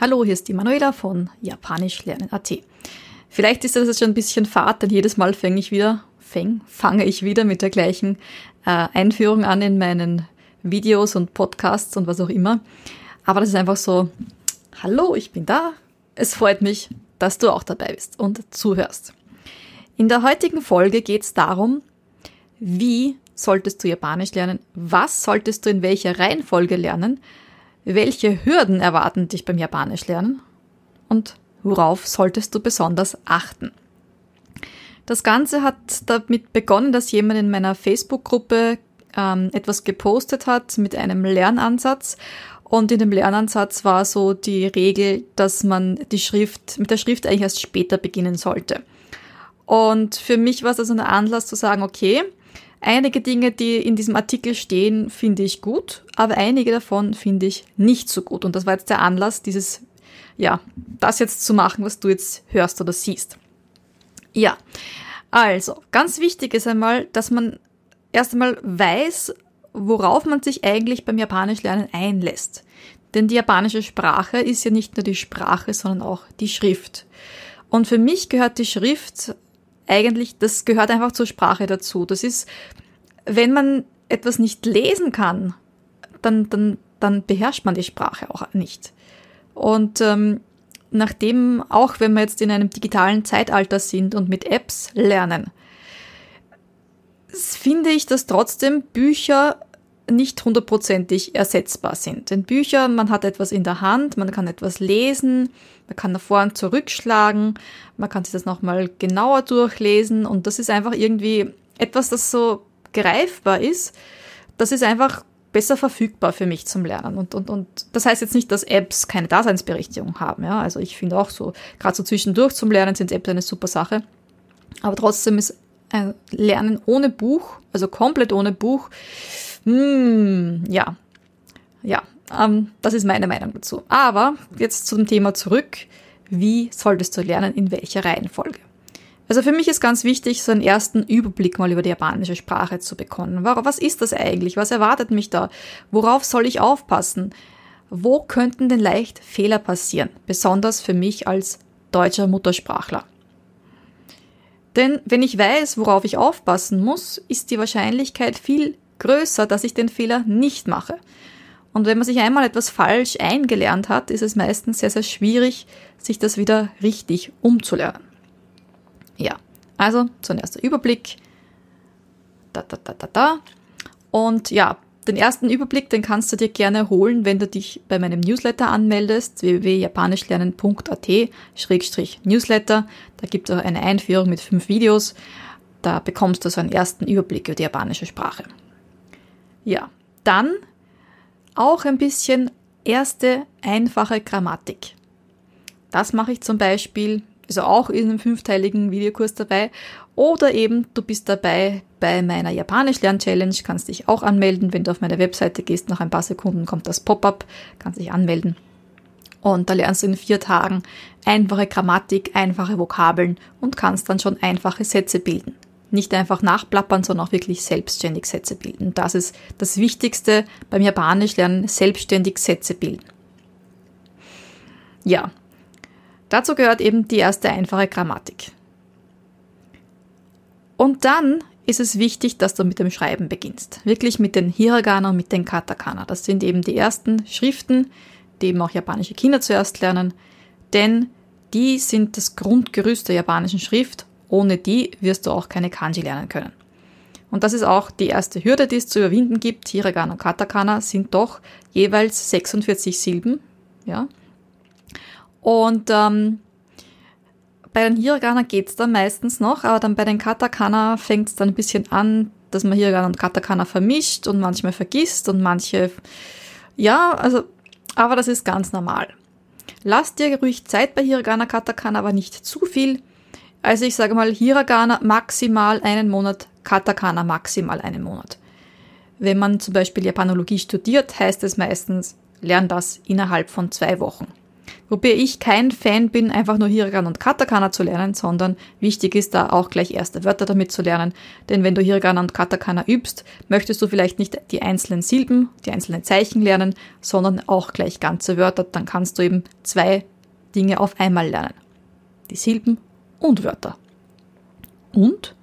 Hallo, hier ist die Manuela von Japanisch lernen.at. Vielleicht ist das jetzt schon ein bisschen fad, denn jedes Mal fange ich wieder, fäng, fange ich wieder mit der gleichen äh, Einführung an in meinen Videos und Podcasts und was auch immer. Aber das ist einfach so, hallo, ich bin da. Es freut mich, dass du auch dabei bist und zuhörst. In der heutigen Folge geht es darum, wie solltest du Japanisch lernen, was solltest du in welcher Reihenfolge lernen welche Hürden erwarten dich beim Japanisch lernen? Und worauf solltest du besonders achten? Das Ganze hat damit begonnen, dass jemand in meiner Facebook-Gruppe ähm, etwas gepostet hat mit einem Lernansatz. Und in dem Lernansatz war so die Regel, dass man die Schrift, mit der Schrift eigentlich erst später beginnen sollte. Und für mich war es also ein Anlass zu sagen, okay, Einige Dinge, die in diesem Artikel stehen, finde ich gut, aber einige davon finde ich nicht so gut. Und das war jetzt der Anlass, dieses, ja, das jetzt zu machen, was du jetzt hörst oder siehst. Ja, also, ganz wichtig ist einmal, dass man erst einmal weiß, worauf man sich eigentlich beim Japanisch lernen einlässt. Denn die japanische Sprache ist ja nicht nur die Sprache, sondern auch die Schrift. Und für mich gehört die Schrift eigentlich, das gehört einfach zur Sprache dazu. Das ist, wenn man etwas nicht lesen kann, dann, dann, dann beherrscht man die Sprache auch nicht. Und ähm, nachdem, auch wenn wir jetzt in einem digitalen Zeitalter sind und mit Apps lernen, finde ich, dass trotzdem Bücher nicht hundertprozentig ersetzbar sind. Denn Bücher, man hat etwas in der Hand, man kann etwas lesen, man kann nach vorn zurückschlagen, man kann sich das nochmal genauer durchlesen und das ist einfach irgendwie etwas, das so greifbar ist. Das ist einfach besser verfügbar für mich zum Lernen. Und, und, und das heißt jetzt nicht, dass Apps keine Daseinsberechtigung haben. Ja? Also ich finde auch so, gerade so zwischendurch zum Lernen sind Apps eine super Sache. Aber trotzdem ist ein Lernen ohne Buch, also komplett ohne Buch, hm, ja, ja, ähm, das ist meine Meinung dazu. Aber jetzt zum Thema zurück. Wie solltest du lernen, in welcher Reihenfolge? Also für mich ist ganz wichtig, so einen ersten Überblick mal über die japanische Sprache zu bekommen. Was ist das eigentlich? Was erwartet mich da? Worauf soll ich aufpassen? Wo könnten denn leicht Fehler passieren? Besonders für mich als deutscher Muttersprachler. Denn wenn ich weiß, worauf ich aufpassen muss, ist die Wahrscheinlichkeit viel größer, dass ich den Fehler nicht mache. Und wenn man sich einmal etwas falsch eingelernt hat, ist es meistens sehr, sehr schwierig, sich das wieder richtig umzulernen. Ja, also zunächst der Überblick. Da, da, da, da, da. Und ja, den ersten Überblick, den kannst du dir gerne holen, wenn du dich bei meinem Newsletter anmeldest, www.japanischlernen.at-newsletter. Da gibt es auch eine Einführung mit fünf Videos. Da bekommst du so einen ersten Überblick über die japanische Sprache. Ja, dann auch ein bisschen erste einfache Grammatik. Das mache ich zum Beispiel, also auch in einem fünfteiligen Videokurs dabei. Oder eben du bist dabei bei meiner Japanisch-Lern-Challenge, kannst dich auch anmelden. Wenn du auf meine Webseite gehst, nach ein paar Sekunden kommt das Pop-up, kannst dich anmelden. Und da lernst du in vier Tagen einfache Grammatik, einfache Vokabeln und kannst dann schon einfache Sätze bilden nicht einfach nachplappern, sondern auch wirklich selbstständig Sätze bilden. Das ist das Wichtigste beim Japanisch lernen, selbstständig Sätze bilden. Ja, dazu gehört eben die erste einfache Grammatik. Und dann ist es wichtig, dass du mit dem Schreiben beginnst. Wirklich mit den Hiragana und mit den Katakana. Das sind eben die ersten Schriften, die eben auch japanische Kinder zuerst lernen, denn die sind das Grundgerüst der japanischen Schrift ohne die wirst du auch keine Kanji lernen können. Und das ist auch die erste Hürde, die es zu überwinden gibt. Hiragana und Katakana sind doch jeweils 46 Silben. Ja. Und ähm, bei den Hiragana geht's dann meistens noch, aber dann bei den Katakana fängt es dann ein bisschen an, dass man Hiragana und Katakana vermischt und manchmal vergisst und manche, ja, also, aber das ist ganz normal. Lass dir ruhig Zeit bei Hiragana, Katakana, aber nicht zu viel. Also ich sage mal Hiragana maximal einen Monat, Katakana maximal einen Monat. Wenn man zum Beispiel Japanologie studiert, heißt es meistens, lern das innerhalb von zwei Wochen. Wobei ich kein Fan bin, einfach nur Hiragana und Katakana zu lernen, sondern wichtig ist da auch gleich erste Wörter damit zu lernen. Denn wenn du Hiragana und Katakana übst, möchtest du vielleicht nicht die einzelnen Silben, die einzelnen Zeichen lernen, sondern auch gleich ganze Wörter. Dann kannst du eben zwei Dinge auf einmal lernen. Die Silben und Wörter. Und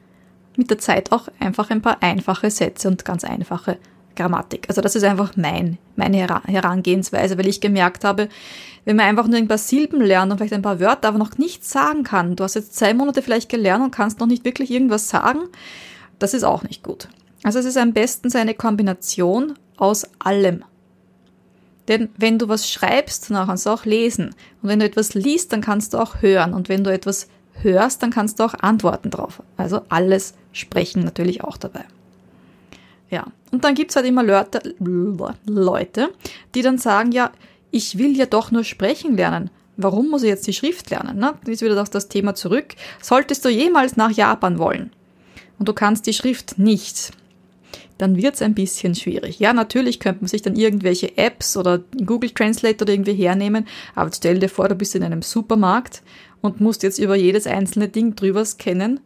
mit der Zeit auch einfach ein paar einfache Sätze und ganz einfache Grammatik. Also das ist einfach mein, meine Herangehensweise, weil ich gemerkt habe, wenn man einfach nur ein paar Silben lernt und vielleicht ein paar Wörter, aber noch nichts sagen kann, du hast jetzt zwei Monate vielleicht gelernt und kannst noch nicht wirklich irgendwas sagen, das ist auch nicht gut. Also es ist am besten eine Kombination aus allem. Denn wenn du was schreibst, dann kannst du auch lesen. Und wenn du etwas liest, dann kannst du auch hören. Und wenn du etwas hörst, dann kannst du auch antworten drauf. Also alles sprechen natürlich auch dabei. Ja, und dann gibt's halt immer Leute, die dann sagen, ja, ich will ja doch nur sprechen lernen. Warum muss ich jetzt die Schrift lernen? Ne? Ist wieder auf das Thema zurück. Solltest du jemals nach Japan wollen und du kannst die Schrift nicht, dann wird's ein bisschen schwierig. Ja, natürlich könnte man sich dann irgendwelche Apps oder Google Translate oder irgendwie hernehmen, aber stell dir vor, du bist in einem Supermarkt und musst jetzt über jedes einzelne Ding drüber scannen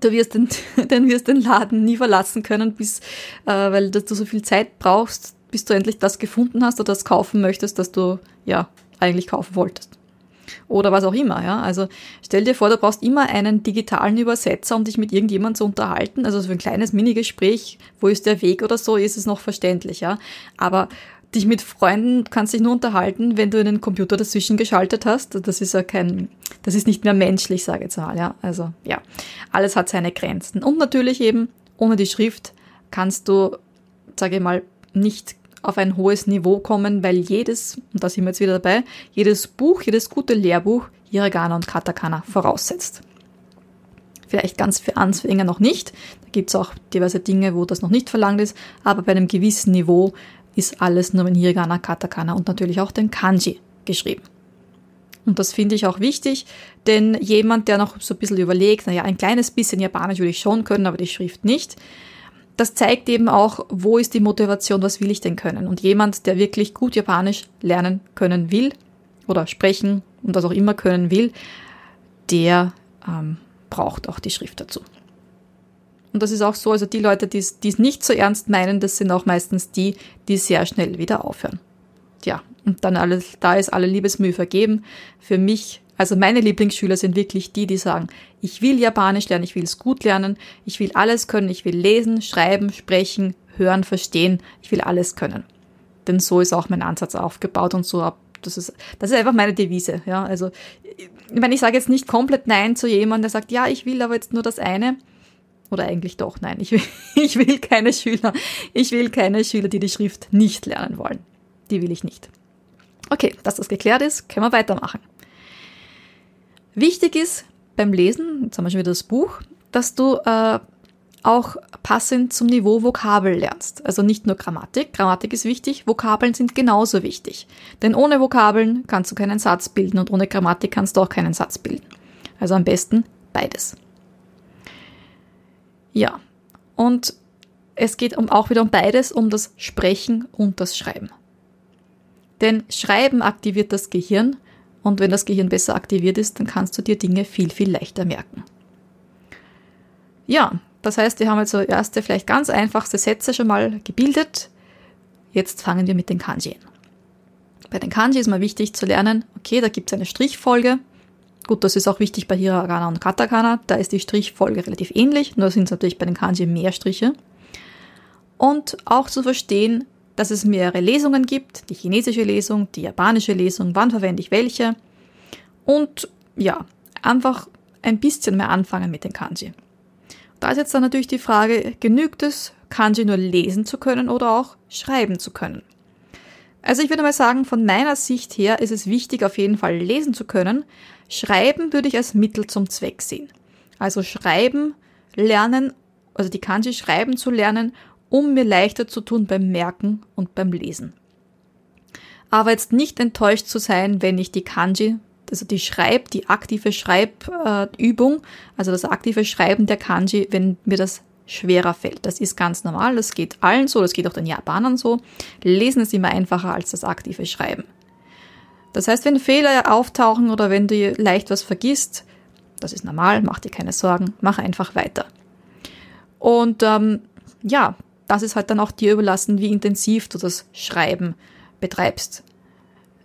du wirst den, dann wirst den Laden nie verlassen können, bis, äh, weil du so viel Zeit brauchst, bis du endlich das gefunden hast oder das kaufen möchtest, das du ja eigentlich kaufen wolltest. Oder was auch immer, ja. Also stell dir vor, du brauchst immer einen digitalen Übersetzer, um dich mit irgendjemandem zu unterhalten. Also so ein kleines Minigespräch, wo ist der Weg oder so, ist es noch verständlich, ja. Aber dich mit Freunden kannst dich nur unterhalten, wenn du einen Computer dazwischen geschaltet hast. Das ist ja kein, das ist nicht mehr menschlich, sage ich jetzt mal, ja. Also, ja. Alles hat seine Grenzen. Und natürlich eben, ohne die Schrift kannst du, sage ich mal, nicht auf ein hohes Niveau kommen, weil jedes, und da sind wir jetzt wieder dabei, jedes Buch, jedes gute Lehrbuch Hiragana und Katakana voraussetzt. Vielleicht ganz für Anfänger noch nicht. Da gibt's auch diverse Dinge, wo das noch nicht verlangt ist, aber bei einem gewissen Niveau ist alles nur in Hiragana, Katakana und natürlich auch den Kanji geschrieben. Und das finde ich auch wichtig, denn jemand, der noch so ein bisschen überlegt, naja, ein kleines bisschen Japanisch würde ich schon können, aber die Schrift nicht, das zeigt eben auch, wo ist die Motivation, was will ich denn können. Und jemand, der wirklich gut Japanisch lernen können will oder sprechen und das auch immer können will, der ähm, braucht auch die Schrift dazu. Und das ist auch so, also die Leute, die es nicht so ernst meinen, das sind auch meistens die, die sehr schnell wieder aufhören. Ja, und dann alles, da ist alle Liebesmühe vergeben. Für mich, also meine Lieblingsschüler sind wirklich die, die sagen, ich will Japanisch lernen, ich will es gut lernen, ich will alles können, ich will lesen, schreiben, sprechen, hören, verstehen, ich will alles können. Denn so ist auch mein Ansatz aufgebaut und so ab das ist, das ist einfach meine Devise. Ja, also, ich meine, ich sage jetzt nicht komplett Nein zu jemandem, der sagt, ja, ich will aber jetzt nur das eine. Oder eigentlich doch, nein, ich will, ich will keine Schüler. Ich will keine Schüler, die die Schrift nicht lernen wollen. Die will ich nicht. Okay, dass das geklärt ist, können wir weitermachen. Wichtig ist beim Lesen, jetzt haben wir schon wieder das Buch, dass du äh, auch passend zum Niveau Vokabel lernst. Also nicht nur Grammatik. Grammatik ist wichtig, Vokabeln sind genauso wichtig. Denn ohne Vokabeln kannst du keinen Satz bilden und ohne Grammatik kannst du auch keinen Satz bilden. Also am besten beides. Ja, und es geht um, auch wieder um beides, um das Sprechen und das Schreiben. Denn Schreiben aktiviert das Gehirn und wenn das Gehirn besser aktiviert ist, dann kannst du dir Dinge viel, viel leichter merken. Ja, das heißt, wir haben jetzt so erste, vielleicht ganz einfachste Sätze schon mal gebildet. Jetzt fangen wir mit den Kanji an. Bei den Kanji ist mal wichtig zu lernen, okay, da gibt es eine Strichfolge. Gut, das ist auch wichtig bei Hiragana und Katakana. Da ist die Strichfolge relativ ähnlich, nur sind es natürlich bei den Kanji mehr Striche. Und auch zu verstehen, dass es mehrere Lesungen gibt, die chinesische Lesung, die japanische Lesung, wann verwende ich welche. Und ja, einfach ein bisschen mehr anfangen mit den Kanji. Da ist jetzt dann natürlich die Frage, genügt es, Kanji nur lesen zu können oder auch schreiben zu können? Also ich würde mal sagen, von meiner Sicht her ist es wichtig, auf jeden Fall lesen zu können. Schreiben würde ich als Mittel zum Zweck sehen. Also schreiben, lernen, also die Kanji schreiben zu lernen, um mir leichter zu tun beim Merken und beim Lesen. Aber jetzt nicht enttäuscht zu sein, wenn ich die Kanji, also die Schreib, die aktive Schreibübung, also das aktive Schreiben der Kanji, wenn mir das schwerer fällt. Das ist ganz normal, das geht allen so, das geht auch den Japanern so. Lesen ist immer einfacher als das aktive Schreiben. Das heißt, wenn Fehler auftauchen oder wenn du leicht was vergisst, das ist normal, mach dir keine Sorgen, mach einfach weiter. Und ähm, ja, das ist halt dann auch dir überlassen, wie intensiv du das Schreiben betreibst.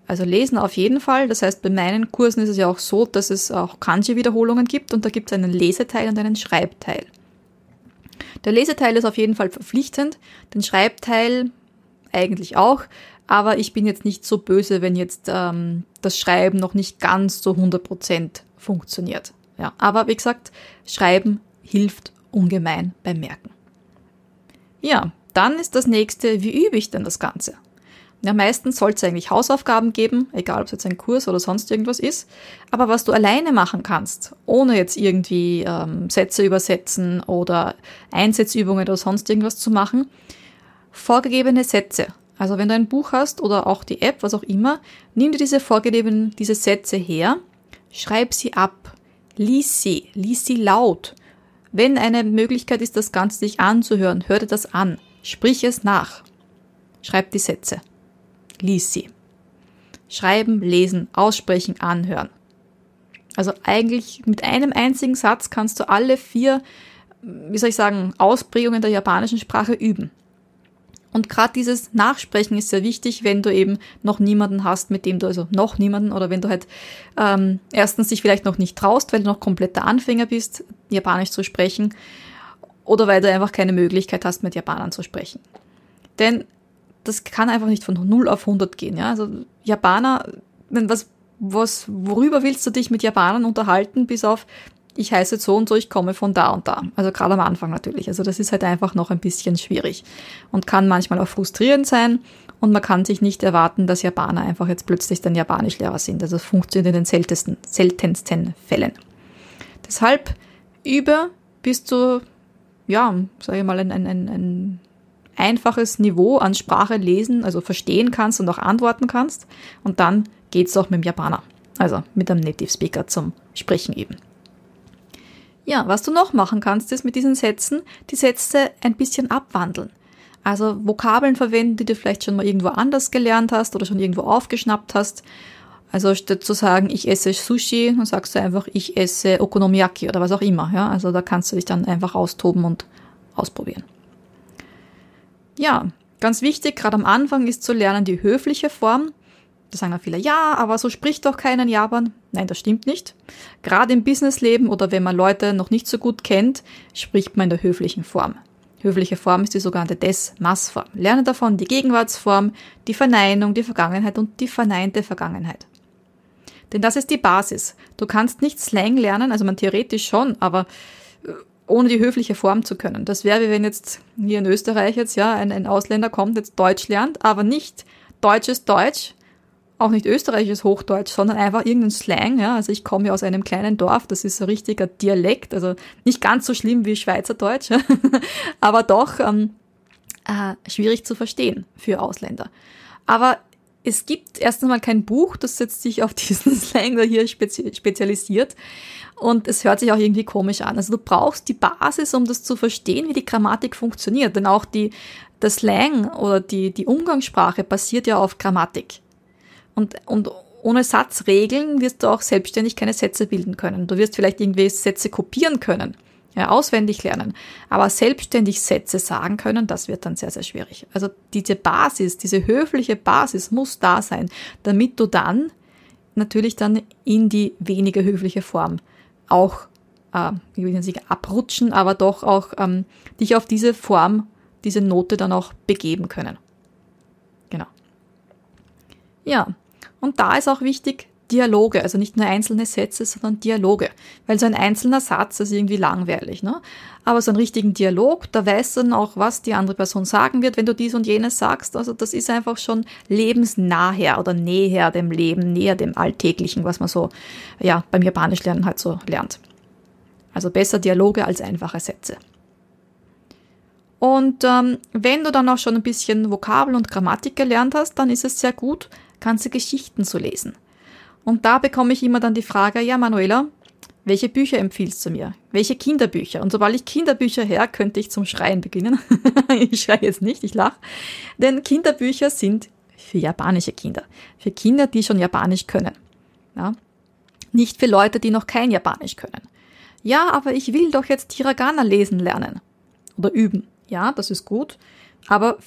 Also lesen auf jeden Fall. Das heißt, bei meinen Kursen ist es ja auch so, dass es auch Kanji-Wiederholungen gibt und da gibt es einen Leseteil und einen Schreibteil. Der Leseteil ist auf jeden Fall verpflichtend, den Schreibteil eigentlich auch, aber ich bin jetzt nicht so böse, wenn jetzt ähm, das Schreiben noch nicht ganz so 100% funktioniert. Ja, aber wie gesagt, Schreiben hilft ungemein beim Merken. Ja, dann ist das nächste, wie übe ich denn das Ganze? Ja, meistens soll es eigentlich Hausaufgaben geben, egal ob es jetzt ein Kurs oder sonst irgendwas ist. Aber was du alleine machen kannst, ohne jetzt irgendwie ähm, Sätze übersetzen oder Einsatzübungen oder sonst irgendwas zu machen, vorgegebene Sätze. Also wenn du ein Buch hast oder auch die App, was auch immer, nimm dir diese vorgegebenen, diese Sätze her, schreib sie ab, lies sie, lies sie laut. Wenn eine Möglichkeit ist, das Ganze sich anzuhören, hör dir das an, sprich es nach. Schreib die Sätze lies sie. Schreiben, lesen, aussprechen, anhören. Also eigentlich mit einem einzigen Satz kannst du alle vier, wie soll ich sagen, Ausprägungen der japanischen Sprache üben. Und gerade dieses Nachsprechen ist sehr wichtig, wenn du eben noch niemanden hast, mit dem du, also noch niemanden, oder wenn du halt ähm, erstens dich vielleicht noch nicht traust, weil du noch kompletter Anfänger bist, Japanisch zu sprechen, oder weil du einfach keine Möglichkeit hast, mit Japanern zu sprechen. Denn das kann einfach nicht von 0 auf 100 gehen. Ja? Also Japaner, wenn was, was, worüber willst du dich mit Japanern unterhalten, bis auf ich heiße so und so, ich komme von da und da. Also gerade am Anfang natürlich. Also das ist halt einfach noch ein bisschen schwierig und kann manchmal auch frustrierend sein. Und man kann sich nicht erwarten, dass Japaner einfach jetzt plötzlich dann Japanischlehrer sind. Also das funktioniert in den seltensten, seltensten Fällen. Deshalb übe, bis du, ja, sage ich mal, ein, ein, ein einfaches Niveau an Sprache lesen, also verstehen kannst und auch antworten kannst. Und dann geht's auch mit dem Japaner, also mit einem Native Speaker zum Sprechen eben. Ja, was du noch machen kannst, ist mit diesen Sätzen die Sätze ein bisschen abwandeln. Also Vokabeln verwenden, die du vielleicht schon mal irgendwo anders gelernt hast oder schon irgendwo aufgeschnappt hast. Also statt zu sagen, ich esse Sushi, dann sagst du einfach, ich esse Okonomiyaki oder was auch immer. Ja, also da kannst du dich dann einfach austoben und ausprobieren. Ja, ganz wichtig, gerade am Anfang ist zu lernen die höfliche Form. Da sagen ja viele, ja, aber so spricht doch keiner in Japan. Nein, das stimmt nicht. Gerade im Businessleben oder wenn man Leute noch nicht so gut kennt, spricht man in der höflichen Form. Höfliche Form ist die sogenannte Des-Mas-Form. Lerne davon die Gegenwartsform, die Verneinung, die Vergangenheit und die verneinte Vergangenheit. Denn das ist die Basis. Du kannst nicht Slang lernen, also man theoretisch schon, aber ohne die höfliche Form zu können. Das wäre, wie wenn jetzt hier in Österreich jetzt ja ein, ein Ausländer kommt, jetzt Deutsch lernt, aber nicht deutsches Deutsch, auch nicht österreichisches Hochdeutsch, sondern einfach irgendein Slang. Ja. Also ich komme ja aus einem kleinen Dorf, das ist ein richtiger Dialekt, also nicht ganz so schlimm wie Schweizerdeutsch, aber doch ähm, äh, schwierig zu verstehen für Ausländer. Aber es gibt erst einmal kein Buch, das jetzt sich auf diesen Slang da hier spezi spezialisiert. Und es hört sich auch irgendwie komisch an. Also du brauchst die Basis, um das zu verstehen, wie die Grammatik funktioniert. Denn auch die, der Slang oder die, die Umgangssprache basiert ja auf Grammatik. Und, und ohne Satzregeln wirst du auch selbstständig keine Sätze bilden können. Du wirst vielleicht irgendwie Sätze kopieren können, ja, auswendig lernen. Aber selbstständig Sätze sagen können, das wird dann sehr, sehr schwierig. Also diese Basis, diese höfliche Basis muss da sein, damit du dann natürlich dann in die weniger höfliche Form auch, äh, ich will nicht abrutschen, aber doch auch ähm, dich auf diese Form, diese Note dann auch begeben können. Genau. Ja, und da ist auch wichtig, Dialoge, also nicht nur einzelne Sätze, sondern Dialoge. Weil so ein einzelner Satz ist irgendwie langweilig, ne? Aber so einen richtigen Dialog, da weißt du dann auch, was die andere Person sagen wird, wenn du dies und jenes sagst. Also das ist einfach schon lebensnaher oder näher dem Leben, näher dem Alltäglichen, was man so, ja, beim Japanisch lernen halt so lernt. Also besser Dialoge als einfache Sätze. Und ähm, wenn du dann auch schon ein bisschen Vokabel und Grammatik gelernt hast, dann ist es sehr gut, ganze Geschichten zu lesen. Und da bekomme ich immer dann die Frage, ja Manuela, welche Bücher empfiehlst du mir? Welche Kinderbücher? Und sobald ich Kinderbücher her, könnte ich zum Schreien beginnen. ich schreie jetzt nicht, ich lache. Denn Kinderbücher sind für japanische Kinder. Für Kinder, die schon Japanisch können. Ja? Nicht für Leute, die noch kein Japanisch können. Ja, aber ich will doch jetzt Hiragana lesen lernen. Oder üben. Ja, das ist gut. Aber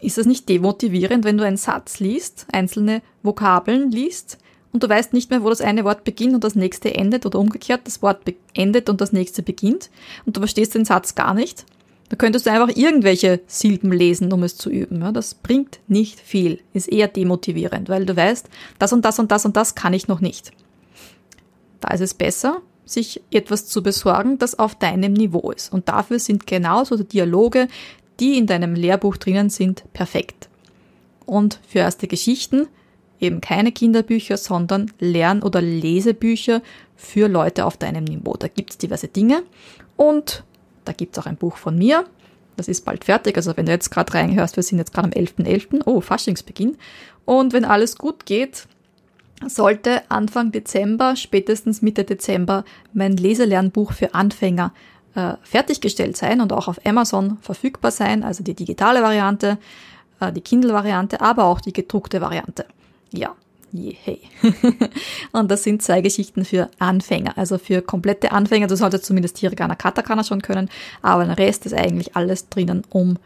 ist es nicht demotivierend, wenn du einen Satz liest, einzelne Vokabeln liest und du weißt nicht mehr, wo das eine Wort beginnt und das nächste endet oder umgekehrt, das Wort endet und das nächste beginnt und du verstehst den Satz gar nicht? Da könntest du einfach irgendwelche Silben lesen, um es zu üben. Ja, das bringt nicht viel, ist eher demotivierend, weil du weißt, das und das und das und das kann ich noch nicht. Da ist es besser, sich etwas zu besorgen, das auf deinem Niveau ist. Und dafür sind genauso Dialoge, die in deinem Lehrbuch drinnen sind, perfekt. Und für erste Geschichten eben keine Kinderbücher, sondern Lern- oder Lesebücher für Leute auf deinem Niveau. Da gibt es diverse Dinge und da gibt es auch ein Buch von mir. Das ist bald fertig. Also wenn du jetzt gerade reinhörst, wir sind jetzt gerade am 11.11. .11. Oh, Faschingsbeginn. Und wenn alles gut geht, sollte Anfang Dezember, spätestens Mitte Dezember, mein Leselernbuch für Anfänger äh, fertiggestellt sein und auch auf Amazon verfügbar sein, also die digitale Variante, äh, die Kindle-Variante, aber auch die gedruckte Variante. Ja, je, hey. und das sind zwei Geschichten für Anfänger, also für komplette Anfänger. Du solltest zumindest Hiragana Katakana schon können, aber der Rest ist eigentlich alles drinnen, um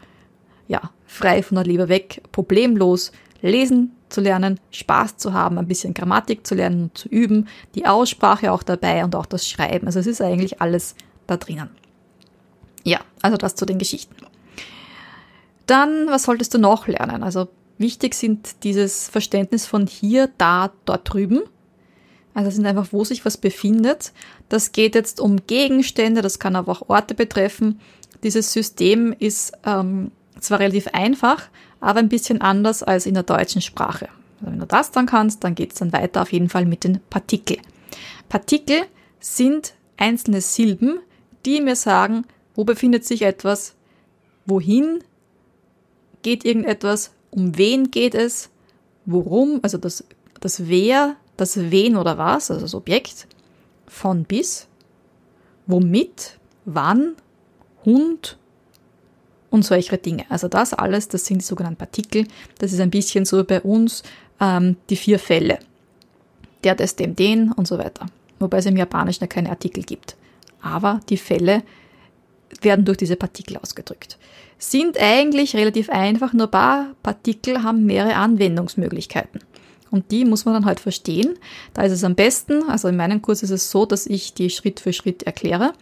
ja, frei von der Leber weg, problemlos lesen zu lernen, Spaß zu haben, ein bisschen Grammatik zu lernen, zu üben, die Aussprache auch dabei und auch das Schreiben. Also es ist eigentlich alles da drinnen. Ja, also das zu den Geschichten. Dann, was solltest du noch lernen? Also wichtig sind dieses Verständnis von hier, da, dort drüben. Also sind einfach, wo sich was befindet. Das geht jetzt um Gegenstände, das kann aber auch Orte betreffen. Dieses System ist ähm, zwar relativ einfach, aber ein bisschen anders als in der deutschen Sprache. Also wenn du das dann kannst, dann geht es dann weiter auf jeden Fall mit den Partikel. Partikel sind einzelne Silben, die mir sagen, wo befindet sich etwas, wohin geht irgendetwas, um wen geht es, worum, also das, das wer, das wen oder was, also das Objekt, von bis, womit, wann, Hund und solche Dinge. Also das alles, das sind die sogenannten Partikel. Das ist ein bisschen so bei uns ähm, die vier Fälle. Der, des, dem, den und so weiter. Wobei es im Japanischen ja keine Artikel gibt aber die Fälle werden durch diese Partikel ausgedrückt. Sind eigentlich relativ einfach, nur ein paar Partikel haben mehrere Anwendungsmöglichkeiten. Und die muss man dann halt verstehen. Da ist es am besten, also in meinem Kurs ist es so, dass ich die Schritt für Schritt erkläre.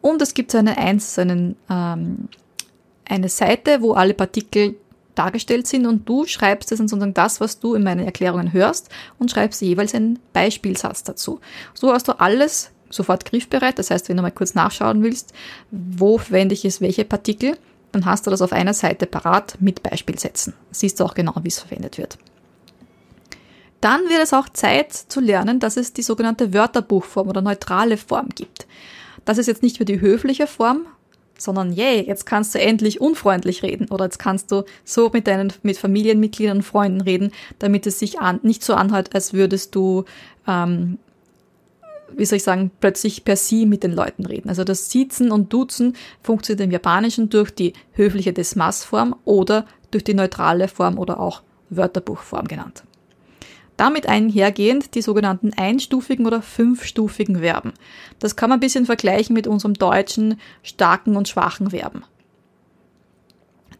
Und es gibt eine, eins, ähm, eine Seite, wo alle Partikel dargestellt sind und du schreibst es sozusagen das, was du in meinen Erklärungen hörst und schreibst jeweils einen Beispielsatz dazu. So hast du alles sofort griffbereit. Das heißt, wenn du mal kurz nachschauen willst, wo verwende ich es, welche Partikel, dann hast du das auf einer Seite parat mit Beispielsätzen. Siehst du auch genau, wie es verwendet wird. Dann wird es auch Zeit zu lernen, dass es die sogenannte Wörterbuchform oder neutrale Form gibt. Das ist jetzt nicht mehr die höfliche Form, sondern yay, jetzt kannst du endlich unfreundlich reden oder jetzt kannst du so mit deinen mit Familienmitgliedern und Freunden reden, damit es sich an, nicht so anhört, als würdest du ähm, wie soll ich sagen, plötzlich per Sie mit den Leuten reden. Also das Siezen und Duzen funktioniert im Japanischen durch die höfliche Desmas-Form oder durch die neutrale Form oder auch Wörterbuchform genannt. Damit einhergehend die sogenannten einstufigen oder fünfstufigen Verben. Das kann man ein bisschen vergleichen mit unserem deutschen starken und schwachen Verben.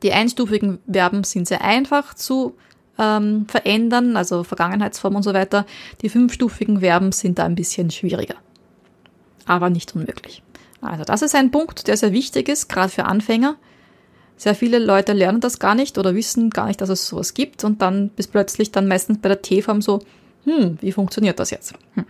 Die einstufigen Verben sind sehr einfach zu ähm, verändern, also Vergangenheitsform und so weiter. Die fünfstufigen Verben sind da ein bisschen schwieriger, aber nicht unmöglich. Also das ist ein Punkt, der sehr wichtig ist, gerade für Anfänger. Sehr viele Leute lernen das gar nicht oder wissen gar nicht, dass es sowas gibt und dann bis plötzlich dann meistens bei der T-Form so, hm, wie funktioniert das jetzt? Hm.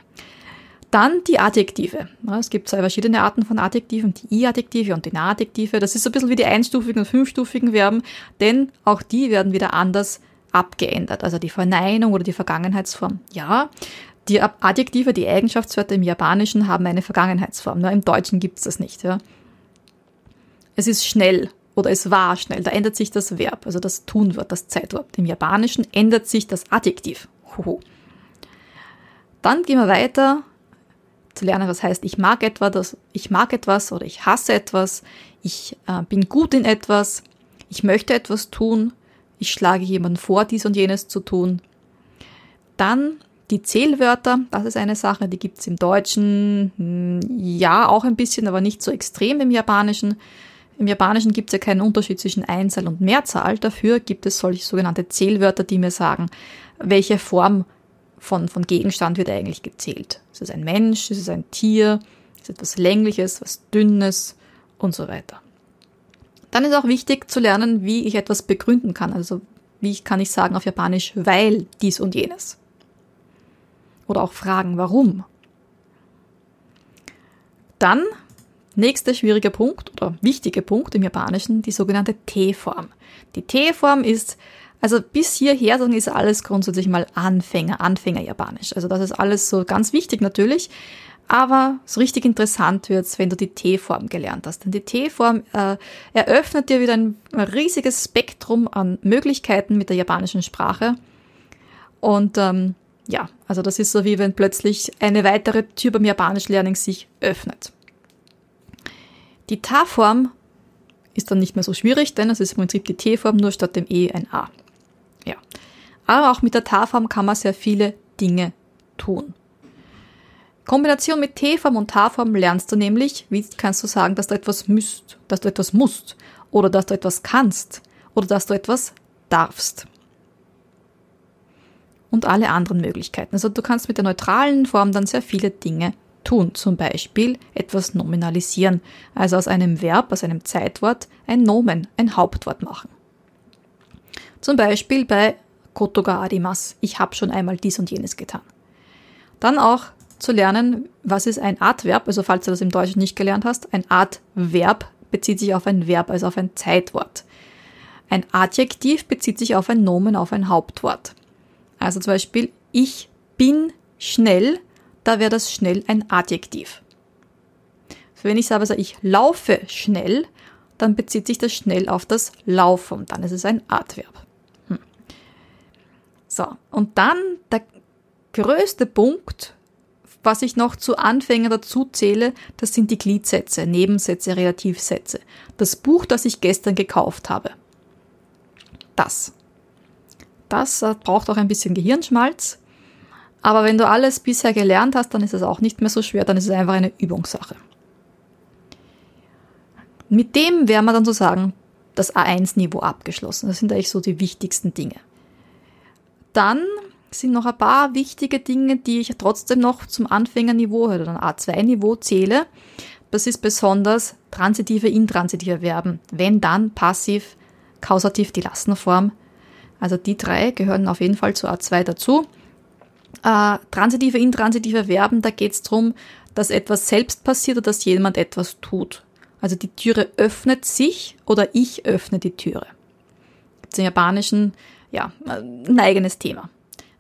Dann die Adjektive. Es gibt zwei verschiedene Arten von Adjektiven, die I-Adjektive und die Na-Adjektive. Das ist so ein bisschen wie die einstufigen und fünfstufigen Verben, denn auch die werden wieder anders abgeändert, also die Verneinung oder die Vergangenheitsform. Ja, die Adjektive, die Eigenschaftswörter im Japanischen haben eine Vergangenheitsform. Nur Im Deutschen gibt es das nicht. Ja. Es ist schnell oder es war schnell. Da ändert sich das Verb, also das Tunwort, das Zeitwort. Im Japanischen ändert sich das Adjektiv. Hoho. Dann gehen wir weiter zu lernen, was heißt, ich mag etwa das, ich mag etwas oder ich hasse etwas, ich äh, bin gut in etwas, ich möchte etwas tun, ich schlage jemandem vor, dies und jenes zu tun. Dann die Zählwörter, das ist eine Sache, die gibt es im Deutschen, hm, ja, auch ein bisschen, aber nicht so extrem im Japanischen. Im Japanischen gibt es ja keinen Unterschied zwischen Einzahl und Mehrzahl. Dafür gibt es solche sogenannte Zählwörter, die mir sagen, welche Form von, von Gegenstand wird eigentlich gezählt. Ist es ein Mensch? Ist es ein Tier? Ist es etwas Längliches, was Dünnes und so weiter. Dann ist auch wichtig zu lernen, wie ich etwas begründen kann. Also wie kann ich sagen auf Japanisch, weil dies und jenes. Oder auch fragen, warum. Dann nächster schwieriger Punkt oder wichtiger Punkt im Japanischen, die sogenannte T-Form. Die T-Form ist also bis hierher dann ist alles grundsätzlich mal Anfänger, Anfänger-Japanisch. Also das ist alles so ganz wichtig natürlich. Aber so richtig interessant wird's, wenn du die T-Form gelernt hast. Denn die T-Form äh, eröffnet dir wieder ein riesiges Spektrum an Möglichkeiten mit der japanischen Sprache. Und ähm, ja, also das ist so wie wenn plötzlich eine weitere Tür beim Japanisch Lernen sich öffnet. Die Ta-Form ist dann nicht mehr so schwierig, denn es ist im Prinzip die T-Form, nur statt dem E ein A. Ja. Aber auch mit der Ta-Form kann man sehr viele Dinge tun. Kombination mit T-Form und T-Form lernst du nämlich, wie kannst du sagen, dass du etwas müsst, dass du etwas musst oder dass du etwas kannst oder dass du etwas darfst. Und alle anderen Möglichkeiten. Also du kannst mit der neutralen Form dann sehr viele Dinge tun, zum Beispiel etwas nominalisieren, also aus einem Verb, aus einem Zeitwort ein Nomen, ein Hauptwort machen. Zum Beispiel bei Kotoga arimas, ich habe schon einmal dies und jenes getan. Dann auch zu lernen, was ist ein Adverb, also falls du das im Deutschen nicht gelernt hast, ein Adverb bezieht sich auf ein Verb, also auf ein Zeitwort. Ein Adjektiv bezieht sich auf ein Nomen, auf ein Hauptwort. Also zum Beispiel, ich bin schnell, da wäre das schnell ein Adjektiv. Wenn ich sage, also ich laufe schnell, dann bezieht sich das schnell auf das Laufen dann ist es ein Adverb. Hm. So, und dann der größte Punkt, was ich noch zu Anfängern dazu zähle, das sind die Gliedsätze, Nebensätze, Relativsätze. Das Buch, das ich gestern gekauft habe. Das. Das äh, braucht auch ein bisschen Gehirnschmalz. Aber wenn du alles bisher gelernt hast, dann ist es auch nicht mehr so schwer, dann ist es einfach eine Übungssache. Mit dem wäre man dann sozusagen das A1-Niveau abgeschlossen. Das sind eigentlich so die wichtigsten Dinge. Dann sind noch ein paar wichtige Dinge, die ich trotzdem noch zum Anfängerniveau oder dann A2-Niveau zähle. Das ist besonders transitive, intransitive Verben. Wenn dann passiv, kausativ die Lastenform. Also die drei gehören auf jeden Fall zu A2 dazu. Äh, transitive, intransitive Verben, da geht es darum, dass etwas selbst passiert oder dass jemand etwas tut. Also die Türe öffnet sich oder ich öffne die Türe. Gibt im Japanischen ja ein eigenes Thema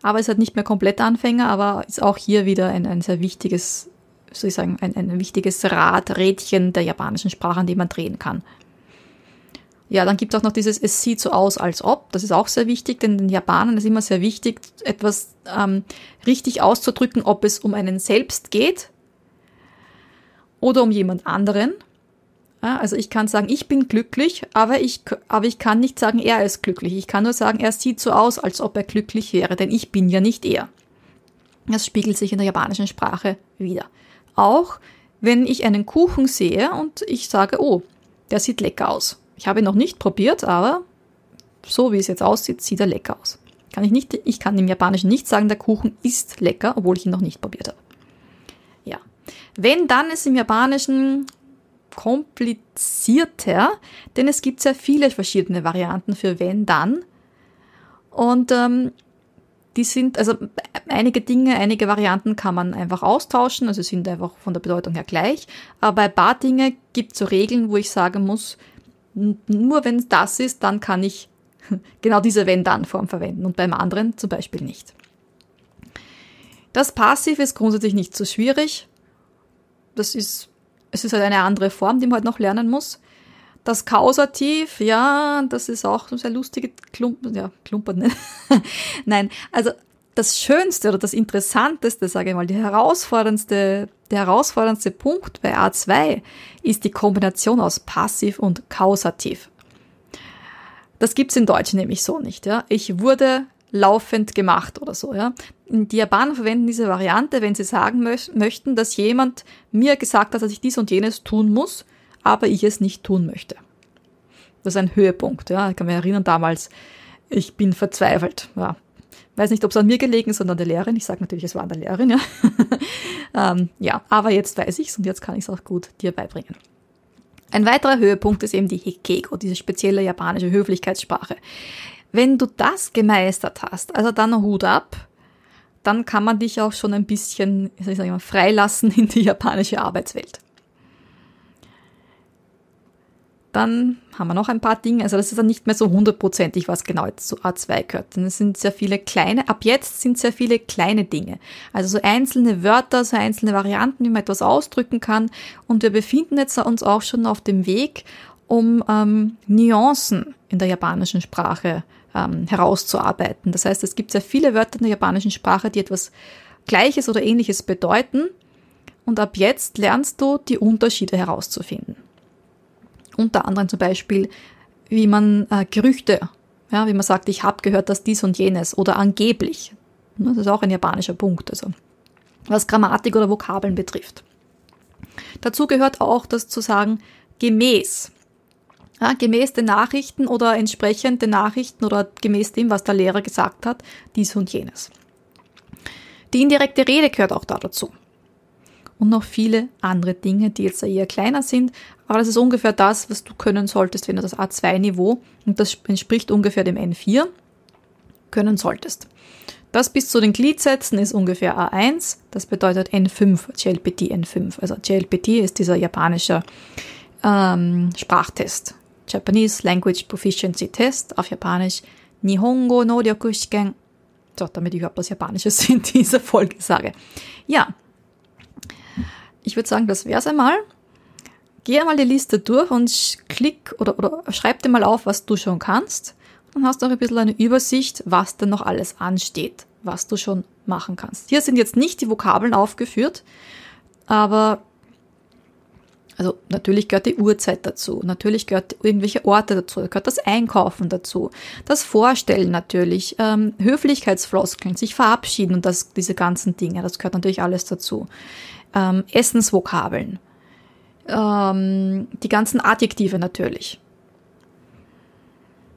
aber ist halt nicht mehr komplett Anfänger, aber ist auch hier wieder ein, ein sehr wichtiges, soll ich sagen, ein, ein wichtiges Rad, Rädchen der japanischen Sprache, an dem man drehen kann. Ja, dann gibt es auch noch dieses, es sieht so aus, als ob. Das ist auch sehr wichtig, denn den Japanern ist immer sehr wichtig, etwas ähm, richtig auszudrücken, ob es um einen selbst geht oder um jemand anderen. Also ich kann sagen, ich bin glücklich, aber ich, aber ich kann nicht sagen, er ist glücklich. Ich kann nur sagen, er sieht so aus, als ob er glücklich wäre, denn ich bin ja nicht er. Das spiegelt sich in der japanischen Sprache wieder. Auch wenn ich einen Kuchen sehe und ich sage, oh, der sieht lecker aus. Ich habe ihn noch nicht probiert, aber so wie es jetzt aussieht, sieht er lecker aus. Kann ich, nicht, ich kann im Japanischen nicht sagen, der Kuchen ist lecker, obwohl ich ihn noch nicht probiert habe. Ja. Wenn dann es im Japanischen komplizierter, denn es gibt sehr viele verschiedene Varianten für wenn dann. Und ähm, die sind, also einige Dinge, einige Varianten kann man einfach austauschen, also sind einfach von der Bedeutung her gleich. Aber ein paar Dinge gibt es so Regeln, wo ich sagen muss, nur wenn es das ist, dann kann ich genau diese Wenn-Dann-Form verwenden und beim anderen zum Beispiel nicht. Das Passiv ist grundsätzlich nicht so schwierig. Das ist es ist halt eine andere Form, die man halt noch lernen muss. Das Kausativ, ja, das ist auch so sehr lustige Klumpen, ja, Klumpern, ne? Nein, also das Schönste oder das Interessanteste, sage ich mal, die herausforderndste, der herausforderndste Punkt bei A2 ist die Kombination aus Passiv und Kausativ. Das gibt's in Deutsch nämlich so nicht. Ja? Ich wurde laufend gemacht oder so. Ja? Die Japaner verwenden diese Variante, wenn sie sagen mö möchten, dass jemand mir gesagt hat, dass ich dies und jenes tun muss, aber ich es nicht tun möchte. Das ist ein Höhepunkt. Ja? Ich kann mich erinnern damals, ich bin verzweifelt. Ja. Weiß nicht, ob es an mir gelegen ist, sondern an der Lehrerin. Ich sage natürlich, es war an der Lehrerin. Ja, ähm, ja aber jetzt weiß ich es und jetzt kann ich es auch gut dir beibringen. Ein weiterer Höhepunkt ist eben die Hikego, diese spezielle japanische Höflichkeitssprache. Wenn du das gemeistert hast, also dann Hut ab, dann kann man dich auch schon ein bisschen, ich sag mal, freilassen in die japanische Arbeitswelt. Dann haben wir noch ein paar Dinge. Also das ist dann nicht mehr so hundertprozentig, was genau zu A2 gehört. Denn es sind sehr viele kleine, ab jetzt sind sehr viele kleine Dinge. Also so einzelne Wörter, so einzelne Varianten, wie man etwas ausdrücken kann. Und wir befinden jetzt uns auch schon auf dem Weg, um ähm, Nuancen in der japanischen Sprache ähm, herauszuarbeiten. Das heißt, es gibt sehr viele Wörter in der japanischen Sprache, die etwas Gleiches oder Ähnliches bedeuten. Und ab jetzt lernst du die Unterschiede herauszufinden. Unter anderem zum Beispiel, wie man äh, Gerüchte, ja, wie man sagt, ich habe gehört, dass dies und jenes oder angeblich. Das ist auch ein japanischer Punkt, also was Grammatik oder Vokabeln betrifft. Dazu gehört auch das zu sagen gemäß. Ja, gemäß den Nachrichten oder entsprechend den Nachrichten oder gemäß dem, was der Lehrer gesagt hat, dies und jenes. Die indirekte Rede gehört auch da dazu und noch viele andere Dinge, die jetzt eher kleiner sind. Aber das ist ungefähr das, was du können solltest, wenn du das A2-Niveau, und das entspricht ungefähr dem N4, können solltest. Das bis zu den Gliedsätzen ist ungefähr A1, das bedeutet N5, JLPT N5. Also JLPT ist dieser japanische ähm, Sprachtest. Japanese Language Proficiency Test auf Japanisch Nihongo no Ryoku Shiken. So, damit ich überhaupt was Japanisches in dieser Folge sage. Ja, ich würde sagen, das wäre es einmal. Geh einmal die Liste durch und klick oder, oder schreib dir mal auf, was du schon kannst. Dann hast du auch ein bisschen eine Übersicht, was denn noch alles ansteht, was du schon machen kannst. Hier sind jetzt nicht die Vokabeln aufgeführt, aber also natürlich gehört die Uhrzeit dazu, natürlich gehört irgendwelche Orte dazu, gehört das Einkaufen dazu, das Vorstellen natürlich, ähm, Höflichkeitsfloskeln, sich verabschieden und das, diese ganzen Dinge, das gehört natürlich alles dazu ähm, Essensvokabeln, ähm, die ganzen Adjektive natürlich.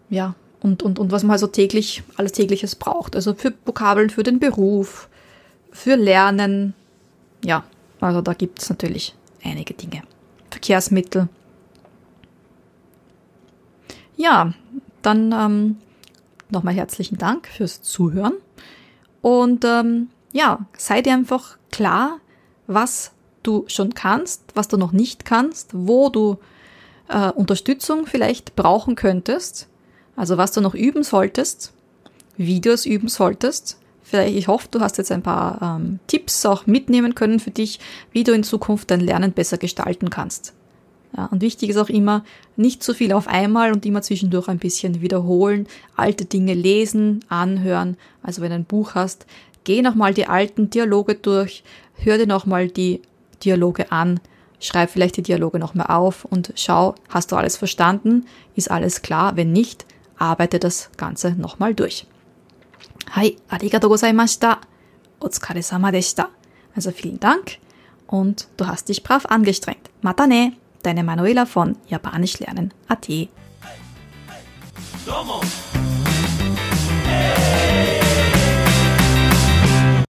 Ja, und, und, und was man also täglich, alles tägliches braucht. Also für Vokabeln für den Beruf, für Lernen. Ja, also da gibt es natürlich einige Dinge. Verkehrsmittel. Ja, dann ähm, nochmal herzlichen Dank fürs Zuhören. Und ähm, ja, sei dir einfach klar, was du schon kannst, was du noch nicht kannst, wo du äh, Unterstützung vielleicht brauchen könntest, also was du noch üben solltest, wie du es üben solltest. Vielleicht, ich hoffe, du hast jetzt ein paar ähm, Tipps auch mitnehmen können für dich, wie du in Zukunft dein Lernen besser gestalten kannst. Ja, und wichtig ist auch immer, nicht zu viel auf einmal und immer zwischendurch ein bisschen wiederholen, alte Dinge lesen, anhören. Also wenn du ein Buch hast, geh nochmal die alten Dialoge durch, hör dir nochmal die Dialoge an, schreib vielleicht die Dialoge nochmal auf und schau, hast du alles verstanden? Ist alles klar? Wenn nicht, arbeite das Ganze nochmal durch. Hai, arigato gozaimashita. Otsukare-sama deshita. Also vielen Dank und du hast dich brav angestrengt. Mata ne, deine Manuela von Japanisch lernen.at. Domo.